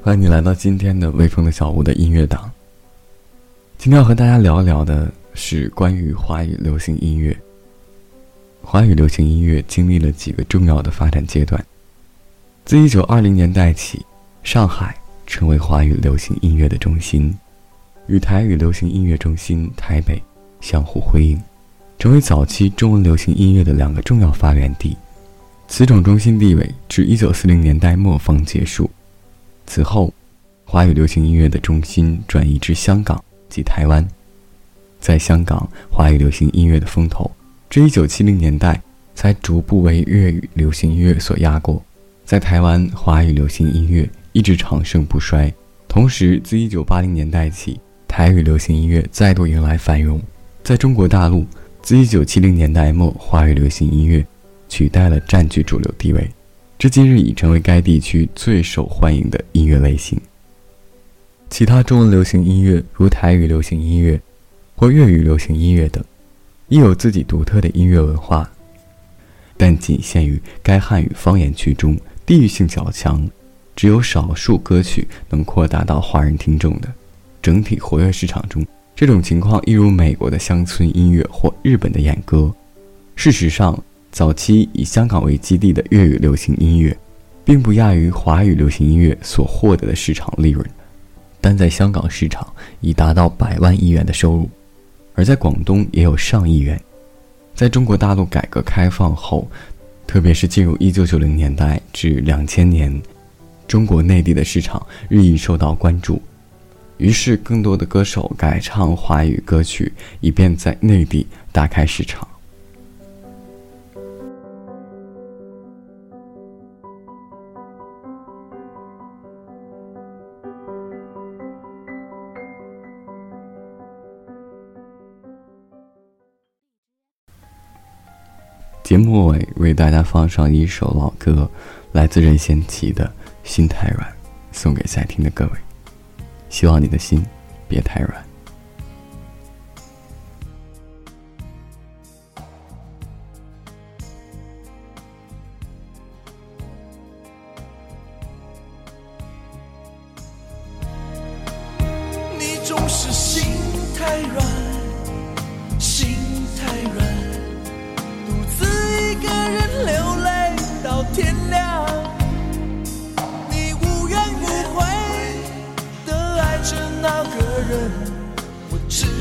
欢迎你来到今天的微风的小屋的音乐档。今天要和大家聊一聊的是关于华语流行音乐。华语流行音乐经历了几个重要的发展阶段。自一九二零年代起，上海成为华语流行音乐的中心，与台语流行音乐中心台北相互辉映，成为早期中文流行音乐的两个重要发源地。此种中心地位至一九四零年代末方结束。此后，华语流行音乐的中心转移至香港及台湾。在香港，华语流行音乐的风头至一九七零年代才逐步为粤语流行音乐所压过。在台湾，华语流行音乐一直长盛不衰。同时，自一九八零年代起，台语流行音乐再度迎来繁荣。在中国大陆，自一九七零年代末，华语流行音乐取代了占据主流地位。至今日已成为该地区最受欢迎的音乐类型。其他中文流行音乐，如台语流行音乐或粤语流行音乐等，亦有自己独特的音乐文化，但仅限于该汉语方言区中，地域性较强，只有少数歌曲能扩大到华人听众的。整体活跃市场中，这种情况一如美国的乡村音乐或日本的演歌。事实上。早期以香港为基地的粤语流行音乐，并不亚于华语流行音乐所获得的市场利润，但在香港市场已达到百万亿元的收入，而在广东也有上亿元。在中国大陆改革开放后，特别是进入一九九零年代至两千年，中国内地的市场日益受到关注，于是更多的歌手改唱华语歌曲，以便在内地打开市场。节目尾为大家放上一首老歌，来自任贤齐的《心太软》，送给在听的各位。希望你的心别太软。你总是心太软，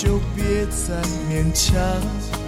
就别再勉强。